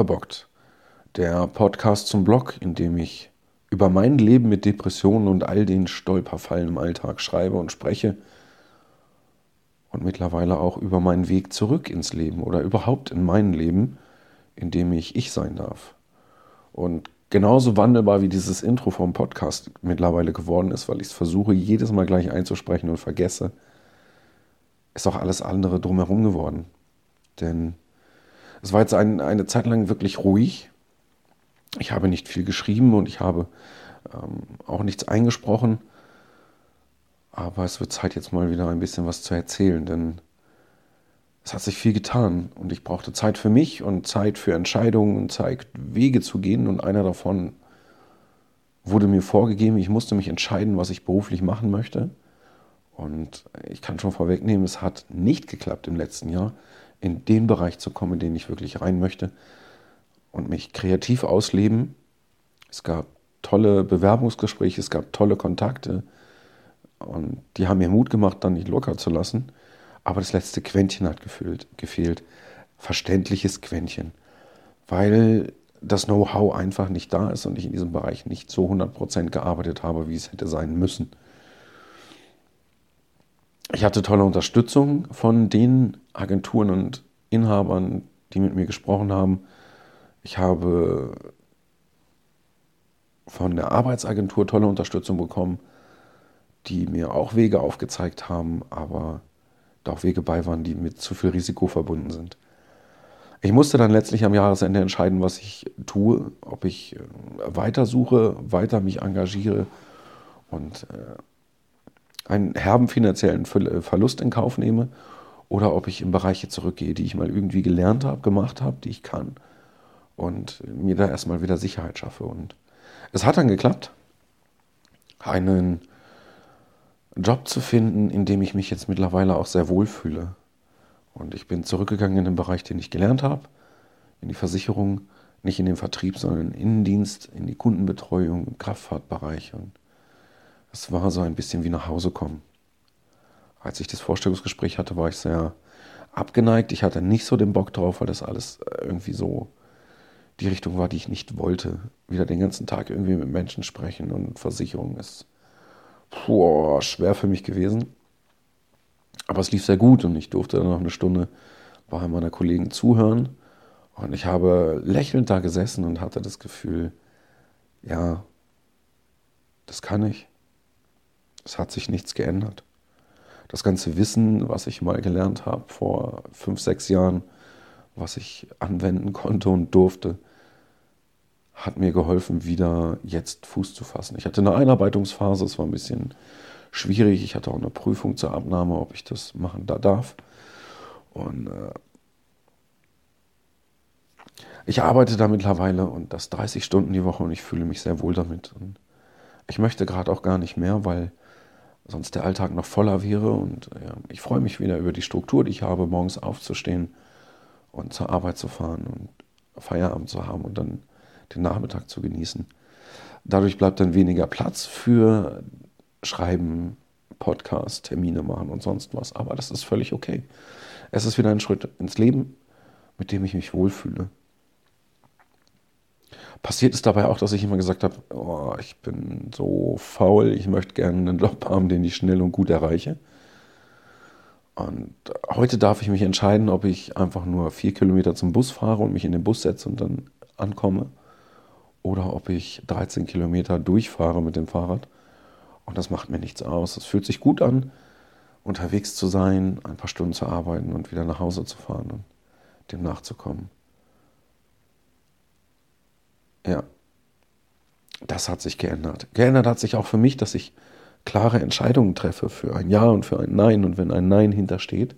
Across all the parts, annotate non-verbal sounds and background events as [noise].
Verbockt. Der Podcast zum Blog, in dem ich über mein Leben mit Depressionen und all den Stolperfallen im Alltag schreibe und spreche und mittlerweile auch über meinen Weg zurück ins Leben oder überhaupt in mein Leben, in dem ich ich sein darf. Und genauso wandelbar wie dieses Intro vom Podcast mittlerweile geworden ist, weil ich es versuche, jedes Mal gleich einzusprechen und vergesse, ist auch alles andere drumherum geworden. Denn es war jetzt ein, eine Zeit lang wirklich ruhig. Ich habe nicht viel geschrieben und ich habe ähm, auch nichts eingesprochen. Aber es wird Zeit, jetzt mal wieder ein bisschen was zu erzählen, denn es hat sich viel getan und ich brauchte Zeit für mich und Zeit für Entscheidungen und Zeit, Wege zu gehen. Und einer davon wurde mir vorgegeben, ich musste mich entscheiden, was ich beruflich machen möchte. Und ich kann schon vorwegnehmen, es hat nicht geklappt im letzten Jahr, in den Bereich zu kommen, in den ich wirklich rein möchte und mich kreativ ausleben. Es gab tolle Bewerbungsgespräche, es gab tolle Kontakte und die haben mir Mut gemacht, dann nicht locker zu lassen. Aber das letzte Quäntchen hat gefehlt. gefehlt. Verständliches Quäntchen. Weil das Know-how einfach nicht da ist und ich in diesem Bereich nicht so 100% gearbeitet habe, wie es hätte sein müssen. Ich hatte tolle Unterstützung von den Agenturen und Inhabern, die mit mir gesprochen haben. Ich habe von der Arbeitsagentur tolle Unterstützung bekommen, die mir auch Wege aufgezeigt haben, aber da auch Wege bei waren, die mit zu viel Risiko verbunden sind. Ich musste dann letztlich am Jahresende entscheiden, was ich tue, ob ich äh, weiter suche, weiter mich engagiere und äh, einen herben finanziellen äh, Verlust in Kauf nehme oder ob ich in Bereiche zurückgehe, die ich mal irgendwie gelernt habe, gemacht habe, die ich kann und mir da erstmal wieder Sicherheit schaffe. Und es hat dann geklappt, einen Job zu finden, in dem ich mich jetzt mittlerweile auch sehr wohl fühle. Und ich bin zurückgegangen in den Bereich, den ich gelernt habe, in die Versicherung, nicht in den Vertrieb, sondern in den Innendienst, in die Kundenbetreuung, Kraftfahrtbereich. Und es war so ein bisschen wie nach Hause kommen. Als ich das Vorstellungsgespräch hatte, war ich sehr abgeneigt. Ich hatte nicht so den Bock drauf, weil das alles irgendwie so die Richtung war, die ich nicht wollte. Wieder den ganzen Tag irgendwie mit Menschen sprechen und Versicherung ist puh, schwer für mich gewesen. Aber es lief sehr gut und ich durfte dann noch eine Stunde bei meiner Kollegen zuhören. Und ich habe lächelnd da gesessen und hatte das Gefühl, ja, das kann ich. Es hat sich nichts geändert. Das ganze Wissen, was ich mal gelernt habe vor fünf, sechs Jahren, was ich anwenden konnte und durfte, hat mir geholfen, wieder jetzt Fuß zu fassen. Ich hatte eine Einarbeitungsphase, es war ein bisschen schwierig. Ich hatte auch eine Prüfung zur Abnahme, ob ich das machen da darf. Und äh, ich arbeite da mittlerweile und das 30 Stunden die Woche und ich fühle mich sehr wohl damit. Und ich möchte gerade auch gar nicht mehr, weil sonst der Alltag noch voller wäre. Und ja, ich freue mich wieder über die Struktur, die ich habe, morgens aufzustehen und zur Arbeit zu fahren und Feierabend zu haben und dann den Nachmittag zu genießen. Dadurch bleibt dann weniger Platz für Schreiben, Podcast, Termine machen und sonst was. Aber das ist völlig okay. Es ist wieder ein Schritt ins Leben, mit dem ich mich wohlfühle. Passiert ist dabei auch, dass ich immer gesagt habe, oh, ich bin so faul, ich möchte gerne einen Job haben, den ich schnell und gut erreiche. Und heute darf ich mich entscheiden, ob ich einfach nur vier Kilometer zum Bus fahre und mich in den Bus setze und dann ankomme oder ob ich 13 Kilometer durchfahre mit dem Fahrrad. Und das macht mir nichts aus. Es fühlt sich gut an, unterwegs zu sein, ein paar Stunden zu arbeiten und wieder nach Hause zu fahren und dem nachzukommen. Ja, das hat sich geändert. Geändert hat sich auch für mich, dass ich klare Entscheidungen treffe für ein Ja und für ein Nein. Und wenn ein Nein hintersteht,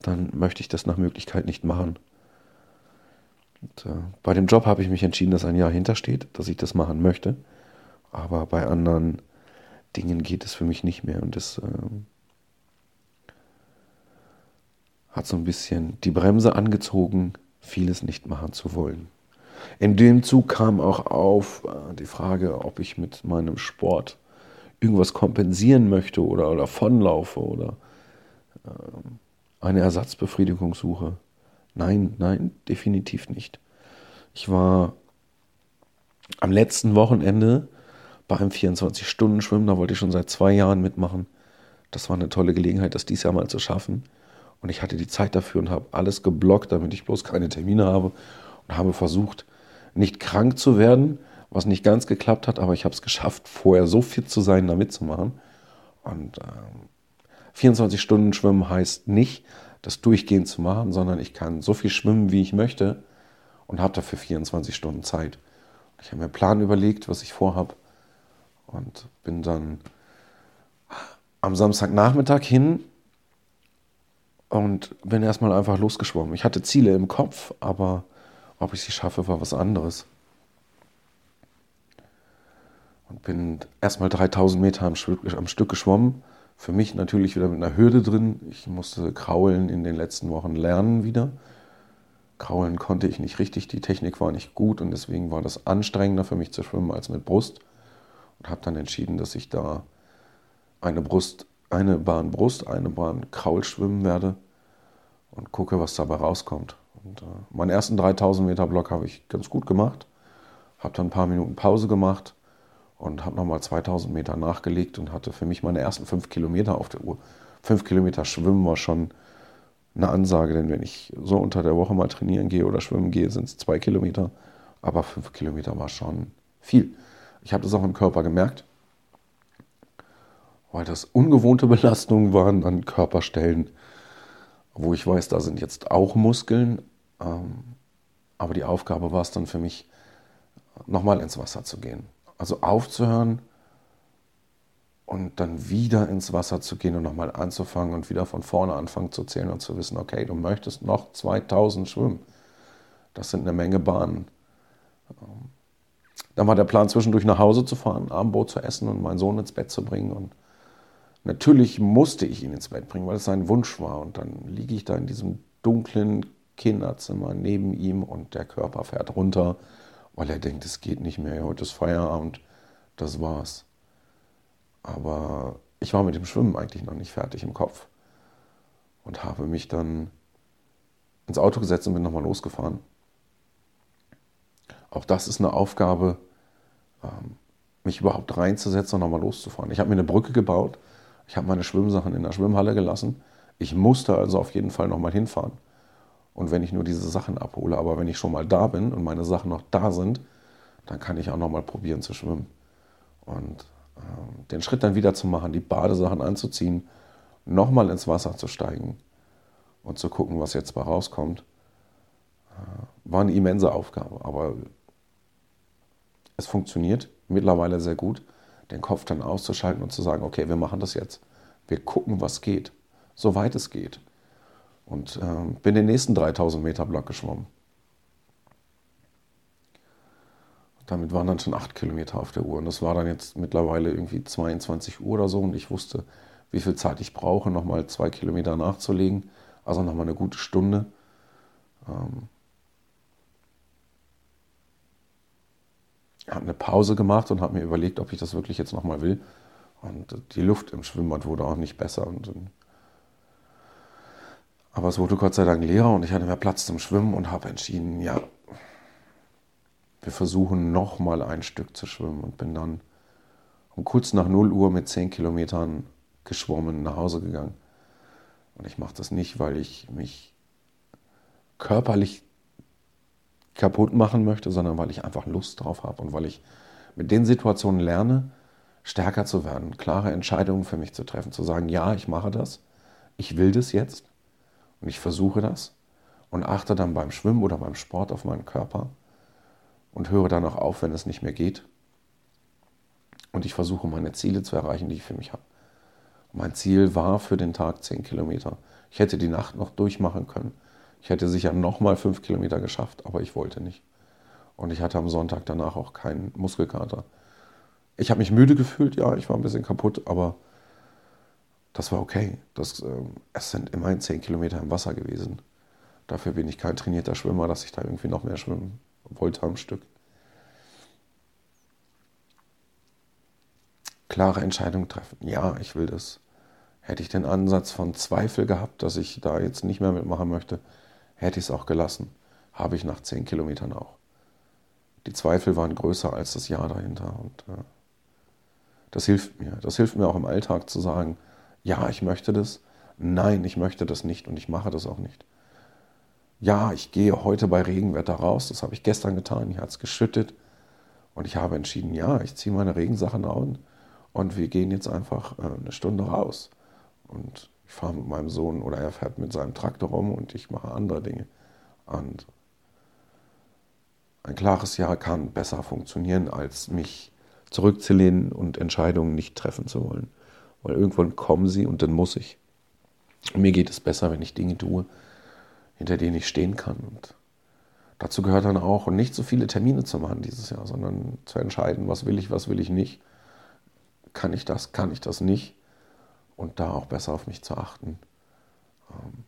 dann möchte ich das nach Möglichkeit nicht machen. Und, äh, bei dem Job habe ich mich entschieden, dass ein Jahr hintersteht, dass ich das machen möchte. Aber bei anderen Dingen geht es für mich nicht mehr. Und das äh, hat so ein bisschen die Bremse angezogen, vieles nicht machen zu wollen. In dem Zug kam auch auf äh, die Frage, ob ich mit meinem Sport irgendwas kompensieren möchte oder, oder oder äh, eine Ersatzbefriedigung suche. Nein, nein, definitiv nicht. Ich war am letzten Wochenende bei einem 24-Stunden-Schwimmen, da wollte ich schon seit zwei Jahren mitmachen. Das war eine tolle Gelegenheit, das dieses Jahr mal zu schaffen. Und ich hatte die Zeit dafür und habe alles geblockt, damit ich bloß keine Termine habe. Und habe versucht, nicht krank zu werden, was nicht ganz geklappt hat, aber ich habe es geschafft, vorher so fit zu sein, da mitzumachen. Und ähm, 24 Stunden Schwimmen heißt nicht, das durchgehend zu machen, sondern ich kann so viel schwimmen, wie ich möchte und habe dafür 24 Stunden Zeit. Ich habe mir einen Plan überlegt, was ich vorhabe und bin dann am Samstagnachmittag hin und bin erstmal einfach losgeschwommen. Ich hatte Ziele im Kopf, aber ob ich sie schaffe, war was anderes. Und bin erstmal 3000 Meter am, Stück geschwommen. Für mich natürlich wieder mit einer Hürde drin. Ich musste kraulen in den letzten Wochen lernen wieder. Kraulen konnte ich nicht richtig, die Technik war nicht gut und deswegen war das anstrengender für mich zu schwimmen als mit Brust. Und habe dann entschieden, dass ich da eine Brust, eine Bahn Brust, eine Bahn Kraul schwimmen werde und gucke, was dabei rauskommt. Und äh, meinen ersten 3000 Meter Block habe ich ganz gut gemacht, habe dann ein paar Minuten Pause gemacht und habe nochmal 2000 Meter nachgelegt und hatte für mich meine ersten fünf Kilometer auf der Uhr. Fünf Kilometer Schwimmen war schon eine Ansage, denn wenn ich so unter der Woche mal trainieren gehe oder schwimmen gehe, sind es zwei Kilometer, aber fünf Kilometer war schon viel. Ich habe das auch im Körper gemerkt, weil das ungewohnte Belastungen waren an Körperstellen, wo ich weiß, da sind jetzt auch Muskeln, aber die Aufgabe war es dann für mich, nochmal ins Wasser zu gehen. Also aufzuhören und dann wieder ins Wasser zu gehen und nochmal anzufangen und wieder von vorne anfangen zu zählen und zu wissen, okay, du möchtest noch 2000 schwimmen. Das sind eine Menge Bahnen. Ähm, dann war der Plan, zwischendurch nach Hause zu fahren, Abendbrot zu essen und meinen Sohn ins Bett zu bringen. Und natürlich musste ich ihn ins Bett bringen, weil es sein Wunsch war. Und dann liege ich da in diesem dunklen Kinderzimmer neben ihm und der Körper fährt runter, weil er denkt, es geht nicht mehr, heute ist Feierabend, das war's. Aber ich war mit dem Schwimmen eigentlich noch nicht fertig im Kopf und habe mich dann ins Auto gesetzt und bin nochmal losgefahren. Auch das ist eine Aufgabe, ähm, mich überhaupt reinzusetzen und nochmal loszufahren. Ich habe mir eine Brücke gebaut, ich habe meine Schwimmsachen in der Schwimmhalle gelassen. Ich musste also auf jeden Fall nochmal hinfahren. Und wenn ich nur diese Sachen abhole, aber wenn ich schon mal da bin und meine Sachen noch da sind, dann kann ich auch nochmal probieren zu schwimmen. Und ähm, den Schritt dann wieder zu machen, die Badesachen anzuziehen, nochmal ins Wasser zu steigen und zu gucken, was jetzt bei rauskommt, äh, war eine immense Aufgabe. Aber es funktioniert mittlerweile sehr gut, den Kopf dann auszuschalten und zu sagen, okay, wir machen das jetzt. Wir gucken, was geht, soweit es geht. Und äh, bin den nächsten 3000 Meter Block geschwommen. Damit waren dann schon acht Kilometer auf der Uhr. Und das war dann jetzt mittlerweile irgendwie 22 Uhr oder so. Und ich wusste, wie viel Zeit ich brauche, nochmal zwei Kilometer nachzulegen. Also nochmal eine gute Stunde. Ähm, habe eine Pause gemacht und habe mir überlegt, ob ich das wirklich jetzt nochmal will. Und die Luft im Schwimmbad wurde auch nicht besser. Und, aber es wurde Gott sei Dank leerer und ich hatte mehr Platz zum Schwimmen und habe entschieden, ja, wir versuchen nochmal ein Stück zu schwimmen und bin dann um kurz nach 0 Uhr mit 10 Kilometern geschwommen nach Hause gegangen. Und ich mache das nicht, weil ich mich körperlich kaputt machen möchte, sondern weil ich einfach Lust drauf habe und weil ich mit den Situationen lerne, stärker zu werden, klare Entscheidungen für mich zu treffen, zu sagen, ja, ich mache das, ich will das jetzt und ich versuche das und achte dann beim Schwimmen oder beim Sport auf meinen Körper und höre dann auch auf, wenn es nicht mehr geht. Und ich versuche meine Ziele zu erreichen, die ich für mich habe. Mein Ziel war für den Tag 10 Kilometer. Ich hätte die Nacht noch durchmachen können. Ich hätte sicher nochmal 5 Kilometer geschafft, aber ich wollte nicht. Und ich hatte am Sonntag danach auch keinen Muskelkater. Ich habe mich müde gefühlt, ja, ich war ein bisschen kaputt, aber das war okay. Das, äh, es sind immerhin 10 Kilometer im Wasser gewesen. Dafür bin ich kein trainierter Schwimmer, dass ich da irgendwie noch mehr schwimmen wollte am Stück. Klare Entscheidung treffen. Ja, ich will das. Hätte ich den Ansatz von Zweifel gehabt, dass ich da jetzt nicht mehr mitmachen möchte, hätte ich es auch gelassen. Habe ich nach zehn Kilometern auch. die Zweifel waren größer als das Ja dahinter. Und äh, das hilft mir. Das hilft mir auch im Alltag zu sagen, ja, ich möchte das. Nein, ich möchte das nicht und ich mache das auch nicht. Ja, ich gehe heute bei Regenwetter raus. Das habe ich gestern getan. Hier hat es geschüttet. Und ich habe entschieden, ja, ich ziehe meine Regensachen an und wir gehen jetzt einfach äh, eine Stunde raus. Und ich fahre mit meinem Sohn oder er fährt mit seinem Traktor rum und ich mache andere Dinge. Und ein klares Ja kann besser funktionieren, als mich zurückzulehnen und Entscheidungen nicht treffen zu wollen. Weil irgendwann kommen sie und dann muss ich. Mir geht es besser, wenn ich Dinge tue, hinter denen ich stehen kann. Und dazu gehört dann auch, nicht so viele Termine zu machen dieses Jahr, sondern zu entscheiden, was will ich, was will ich nicht. Kann ich das, kann ich das nicht? Und da auch besser auf mich zu achten. Ähm,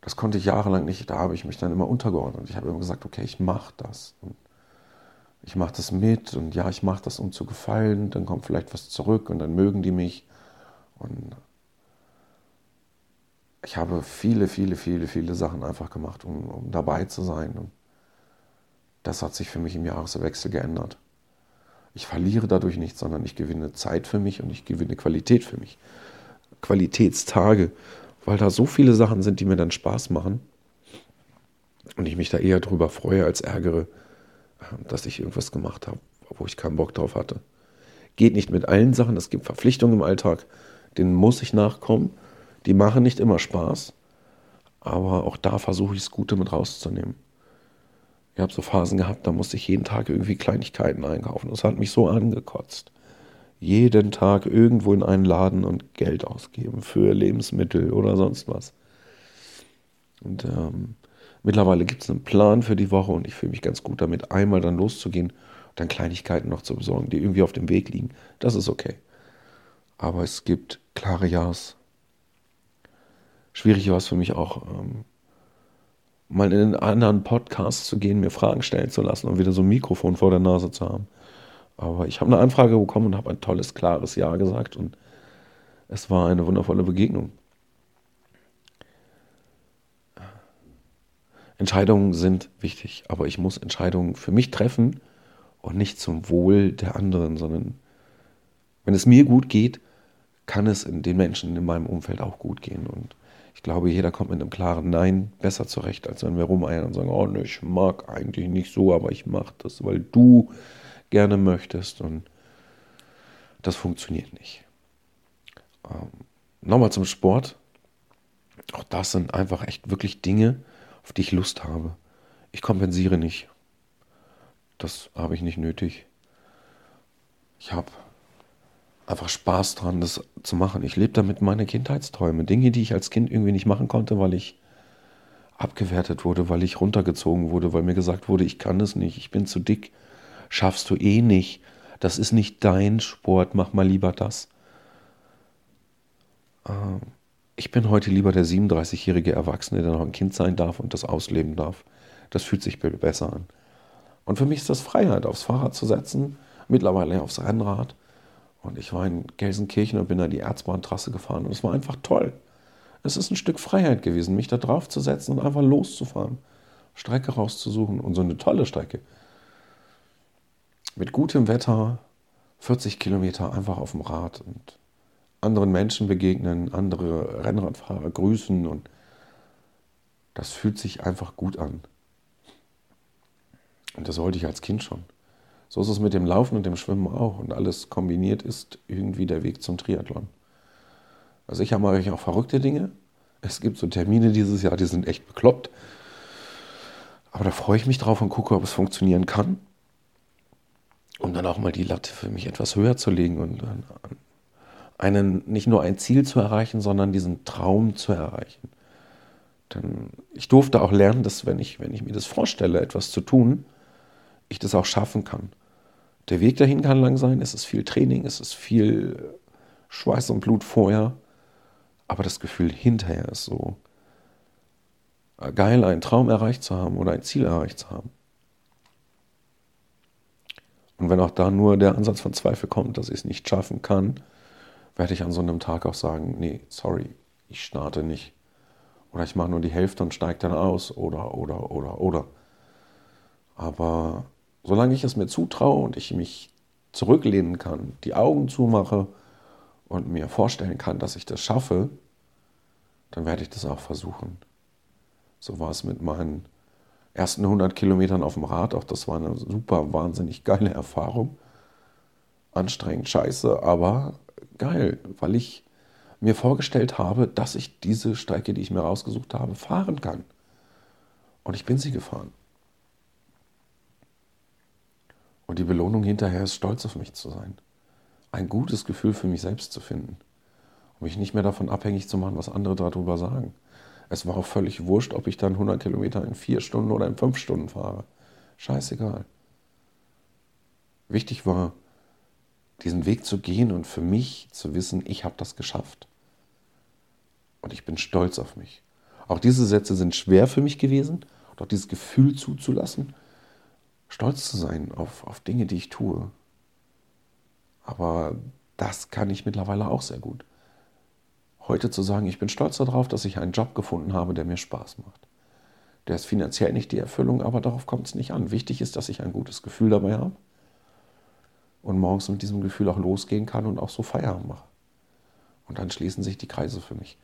das konnte ich jahrelang nicht. Da habe ich mich dann immer untergeordnet. Ich habe immer gesagt, okay, ich mache das. Und ich mache das mit und ja, ich mache das, um zu gefallen. Dann kommt vielleicht was zurück und dann mögen die mich. Und ich habe viele, viele, viele, viele Sachen einfach gemacht, um, um dabei zu sein. Und das hat sich für mich im Jahreswechsel geändert. Ich verliere dadurch nichts, sondern ich gewinne Zeit für mich und ich gewinne Qualität für mich. Qualitätstage, weil da so viele Sachen sind, die mir dann Spaß machen und ich mich da eher drüber freue als ärgere, dass ich irgendwas gemacht habe, wo ich keinen Bock drauf hatte. Geht nicht mit allen Sachen, es gibt Verpflichtungen im Alltag, denen muss ich nachkommen. Die machen nicht immer Spaß, aber auch da versuche ich das Gute mit rauszunehmen. Ich habe so Phasen gehabt, da musste ich jeden Tag irgendwie Kleinigkeiten einkaufen. Das hat mich so angekotzt. Jeden Tag irgendwo in einen Laden und Geld ausgeben für Lebensmittel oder sonst was. Und ähm, mittlerweile gibt es einen Plan für die Woche und ich fühle mich ganz gut damit, einmal dann loszugehen und dann Kleinigkeiten noch zu besorgen, die irgendwie auf dem Weg liegen. Das ist okay. Aber es gibt klare Ja's. Schwierig war es für mich auch, ähm, mal in einen anderen Podcast zu gehen, mir Fragen stellen zu lassen und wieder so ein Mikrofon vor der Nase zu haben. Aber ich habe eine Anfrage bekommen und habe ein tolles, klares Ja gesagt und es war eine wundervolle Begegnung. Entscheidungen sind wichtig, aber ich muss Entscheidungen für mich treffen und nicht zum Wohl der anderen, sondern wenn es mir gut geht, kann es den Menschen in meinem Umfeld auch gut gehen. Und ich glaube, jeder kommt mit einem klaren Nein besser zurecht, als wenn wir rumeiern und sagen, oh, ne, ich mag eigentlich nicht so, aber ich mache das, weil du gerne möchtest. Und das funktioniert nicht. Ähm, Nochmal zum Sport. Auch das sind einfach echt wirklich Dinge, auf die ich Lust habe. Ich kompensiere nicht. Das habe ich nicht nötig. Ich habe einfach Spaß dran, das zu machen. Ich lebe damit meine Kindheitsträume. Dinge, die ich als Kind irgendwie nicht machen konnte, weil ich abgewertet wurde, weil ich runtergezogen wurde, weil mir gesagt wurde, ich kann es nicht, ich bin zu dick, schaffst du eh nicht. Das ist nicht dein Sport, mach mal lieber das. Ähm, ich bin heute lieber der 37-jährige Erwachsene, der noch ein Kind sein darf und das ausleben darf. Das fühlt sich besser an. Und für mich ist das Freiheit, aufs Fahrrad zu setzen, mittlerweile aufs Rennrad und ich war in Gelsenkirchen und bin da die Erzbahntrasse gefahren und es war einfach toll. Es ist ein Stück Freiheit gewesen, mich da drauf zu setzen und einfach loszufahren, Strecke rauszusuchen und so eine tolle Strecke. Mit gutem Wetter, 40 Kilometer einfach auf dem Rad und anderen Menschen begegnen, andere Rennradfahrer grüßen und das fühlt sich einfach gut an. Und das wollte ich als Kind schon. So ist es mit dem Laufen und dem Schwimmen auch. Und alles kombiniert ist irgendwie der Weg zum Triathlon. Also ich mache auch verrückte Dinge. Es gibt so Termine dieses Jahr, die sind echt bekloppt. Aber da freue ich mich drauf und gucke, ob es funktionieren kann. Um dann auch mal die Latte für mich etwas höher zu legen und einen, nicht nur ein Ziel zu erreichen, sondern diesen Traum zu erreichen. Denn ich durfte auch lernen, dass wenn ich, wenn ich mir das vorstelle, etwas zu tun, ich das auch schaffen kann. Der Weg dahin kann lang sein, es ist viel Training, es ist viel Schweiß und Blut vorher, aber das Gefühl hinterher ist so geil, einen Traum erreicht zu haben oder ein Ziel erreicht zu haben. Und wenn auch da nur der Ansatz von Zweifel kommt, dass ich es nicht schaffen kann, werde ich an so einem Tag auch sagen, nee, sorry, ich starte nicht. Oder ich mache nur die Hälfte und steige dann aus. Oder, oder, oder, oder. Aber solange ich es mir zutraue und ich mich zurücklehnen kann, die Augen zumache und mir vorstellen kann, dass ich das schaffe, dann werde ich das auch versuchen. So war es mit meinen ersten 100 Kilometern auf dem Rad. Auch das war eine super, wahnsinnig geile Erfahrung. Anstrengend, scheiße, aber geil, weil ich mir vorgestellt habe, dass ich diese Strecke, die ich mir rausgesucht habe, fahren kann. Und ich bin sie gefahren. Und die Belohnung hinterher ist stolz auf mich zu sein. Ein gutes Gefühl für mich selbst zu finden. Und mich nicht mehr davon abhängig zu machen, was andere darüber sagen. Es war auch völlig wurscht, ob ich dann 100 Kilometer in vier Stunden oder in fünf Stunden fahre. Scheißegal. Wichtig war, diesen Weg zu gehen und für mich zu wissen, ich habe das geschafft. Und ich bin stolz auf mich. Auch diese Sätze sind schwer für mich gewesen, doch dieses Gefühl zuzulassen, stolz zu sein auf, auf Dinge, die ich tue. Aber das kann ich mittlerweile auch sehr gut. Heute zu sagen, ich bin stolz darauf, dass ich einen Job gefunden habe, der mir Spaß macht. Der ist finanziell nicht die Erfüllung, aber darauf kommt es nicht an. Wichtig ist, dass ich ein gutes Gefühl dabei habe und morgens mit diesem Gefühl auch losgehen kann und auch so Feierabend mache. Und dann schließen sich die Kreise für mich.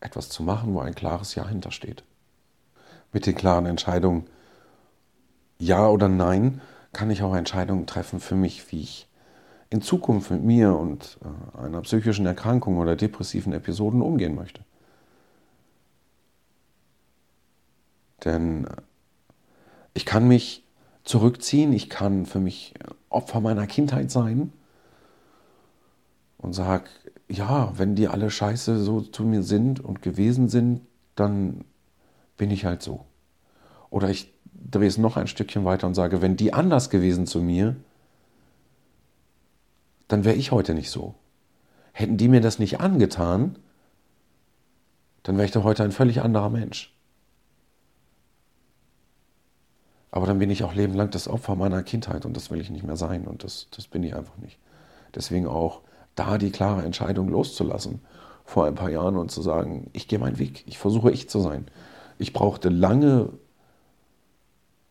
Etwas zu machen, wo ein klares Ja hintersteht. Mit den klaren Entscheidungen Ja oder Nein kann ich auch Entscheidungen treffen für mich, wie ich in Zukunft mit mir und äh, einer psychischen Erkrankung oder depressiven Episoden umgehen möchte. Denn äh, ich kann mich zurückziehen. Ich kann für mich Opfer meiner Kindheit sein und sage, ja, wenn die alle scheiße so zu mir sind und gewesen sind, dann bin ich halt so. Oder ich drehe es noch ein Stückchen weiter und sage, wenn die anders gewesen zu mir, dann wäre ich heute nicht so. Hätten die mir das nicht angetan, dann wäre ich doch heute ein völlig anderer Mensch. Aber dann bin ich auch lebenlang das Opfer meiner Kindheit und das will ich nicht mehr sein und das, das bin ich einfach nicht. Deswegen auch da die klare Entscheidung loszulassen vor ein paar Jahren und zu sagen, ich gehe meinen Weg, ich versuche ich zu sein. Ich brauchte lange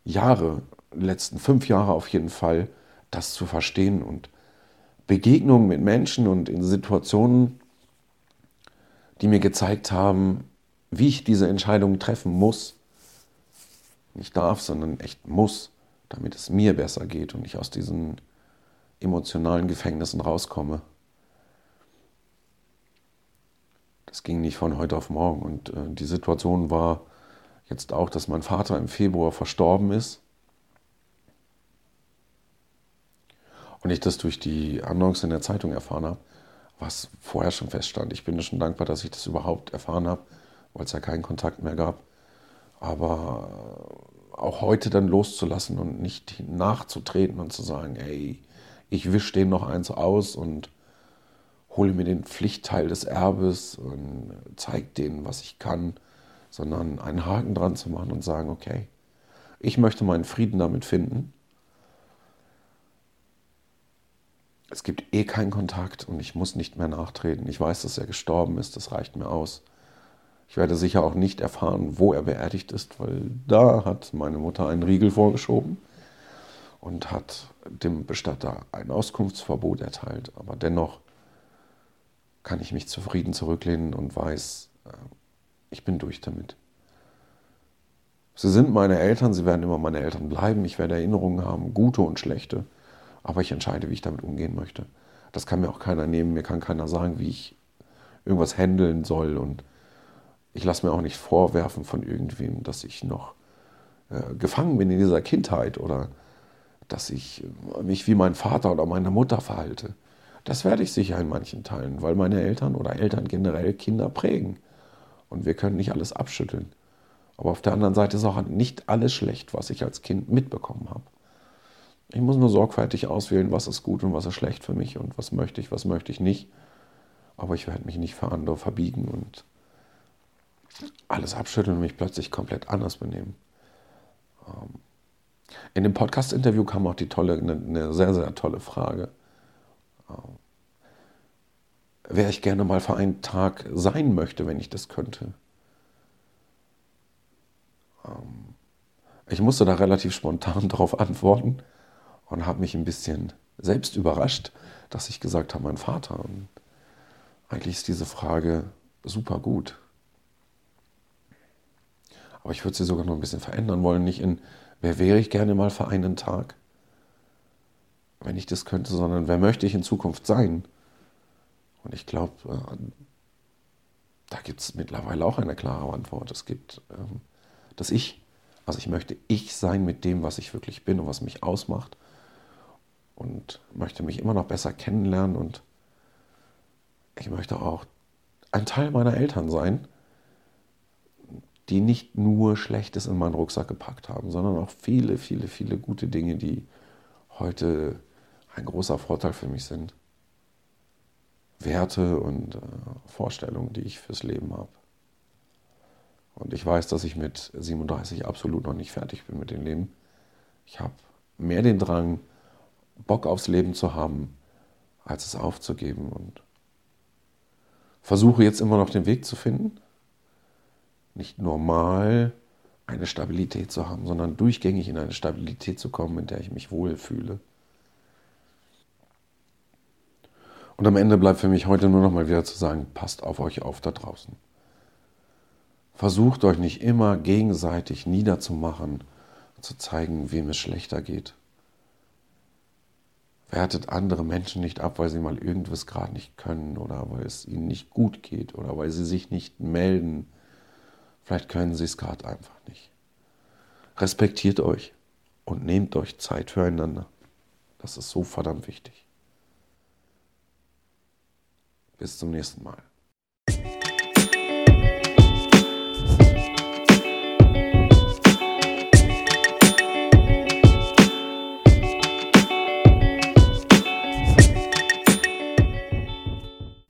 Jahre, letzten fünf Jahre auf jeden Fall, das zu verstehen und Begegnungen mit Menschen und in Situationen, die mir gezeigt haben, wie ich diese Entscheidung treffen muss, nicht darf, sondern echt muss, damit es mir besser geht und ich aus diesen emotionalen Gefängnissen rauskomme. Das ging nicht von heute auf morgen. Und äh, die Situation war jetzt auch, dass mein Vater im Februar verstorben ist. Und ich das durch die Annonce in der Zeitung erfahren habe, was vorher schon feststand. Ich bin schon dankbar, dass ich das überhaupt erfahren habe, weil es ja keinen Kontakt mehr gab. Aber auch heute dann loszulassen und nicht nachzutreten und zu sagen, ey, ich wische den noch eins aus und hole mir den Pflichtteil des Erbes und zeige denen, was ich kann, sondern einen Haken dran zu machen und sagen, okay, ich möchte meinen Frieden damit finden. Es gibt eh keinen Kontakt und ich muss nicht mehr nachtreten. Ich weiß, dass er gestorben ist, das reicht mir aus. Ich werde sicher auch nicht erfahren, wo er beerdigt ist, weil da hat meine Mutter einen Riegel vorgeschoben und hat dem Bestatter ein Auskunftsverbot erteilt. Aber dennoch kann ich mich zufrieden zurücklehnen und weiß, äh, ich bin durch damit. Sie sind meine Eltern, sie werden immer meine Eltern bleiben. Ich werde Erinnerungen haben, gute und schlechte. Aber ich entscheide, wie ich damit umgehen möchte. Das kann mir auch keiner nehmen. Mir kann keiner sagen, wie ich irgendwas handeln soll. Und ich lasse mir auch nicht vorwerfen von irgendwem, dass ich noch äh, gefangen bin in dieser Kindheit oder dass ich äh, mich wie mein Vater oder meine Mutter verhalte. Das werde ich sicher in manchen Teilen, weil meine Eltern oder Eltern generell Kinder prägen. Und wir können nicht alles abschütteln. Aber auf der anderen Seite ist auch nicht alles schlecht, was ich als Kind mitbekommen habe. Ich muss nur sorgfältig auswählen, was ist gut und was ist schlecht für mich und was möchte ich, was möchte ich nicht. Aber ich werde mich nicht für andere verbiegen und alles abschütteln und mich plötzlich komplett anders benehmen. Ähm, in dem Podcast-Interview kam auch die tolle, eine, sehr, sehr tolle Frage. Ähm, wer ich gerne mal für einen Tag sein möchte, wenn ich das könnte. Ähm, Ich musste da relativ spontan [laughs] darauf antworten und habe mich ein bisschen selbst überrascht, dass ich gesagt habe, mein Vater. Und eigentlich ist diese Frage super gut. Aber ich würde sie sogar noch ein bisschen verändern wollen. Nicht in, wer wäre ich gerne mal für einen Tag, wenn ich das könnte, sondern wer möchte ich in Zukunft sein? Und ich glaube, äh, da gibt es mittlerweile auch eine klare Antwort. Es gibt ähm, das Ich. Also ich möchte ich sein mit dem, was ich wirklich bin und was mich ausmacht. Und möchte mich immer noch besser kennenlernen und ich möchte auch ein Teil meiner Eltern sein, die nicht nur Schlechtes in meinen Rucksack gepackt haben, sondern auch viele, viele, viele gute Dinge, die heute ein großer Vorteil für mich sind. Werte und äh, Vorstellungen, die ich fürs Leben habe. Und ich weiß, dass ich mit 37 absolut noch nicht fertig bin mit dem Leben. Ich habe mehr den Drang, Bock aufs Leben zu haben, als es aufzugeben und versuche jetzt immer noch den Weg zu finden, nicht normal eine Stabilität zu haben, sondern durchgängig in eine Stabilität zu kommen, in der ich mich wohlfühle. Und am Ende bleibt für mich heute nur noch mal wieder zu sagen, passt auf euch auf da draußen. Versucht euch nicht immer gegenseitig niederzumachen, zu zeigen, wem es schlechter geht. Wertet andere Menschen nicht ab, weil sie mal irgendwas gerade nicht können oder weil es ihnen nicht gut geht oder weil sie sich nicht melden. Vielleicht können sie es gerade einfach nicht. Respektiert euch und nehmt euch Zeit füreinander. Das ist so verdammt wichtig. Bis zum nächsten Mal.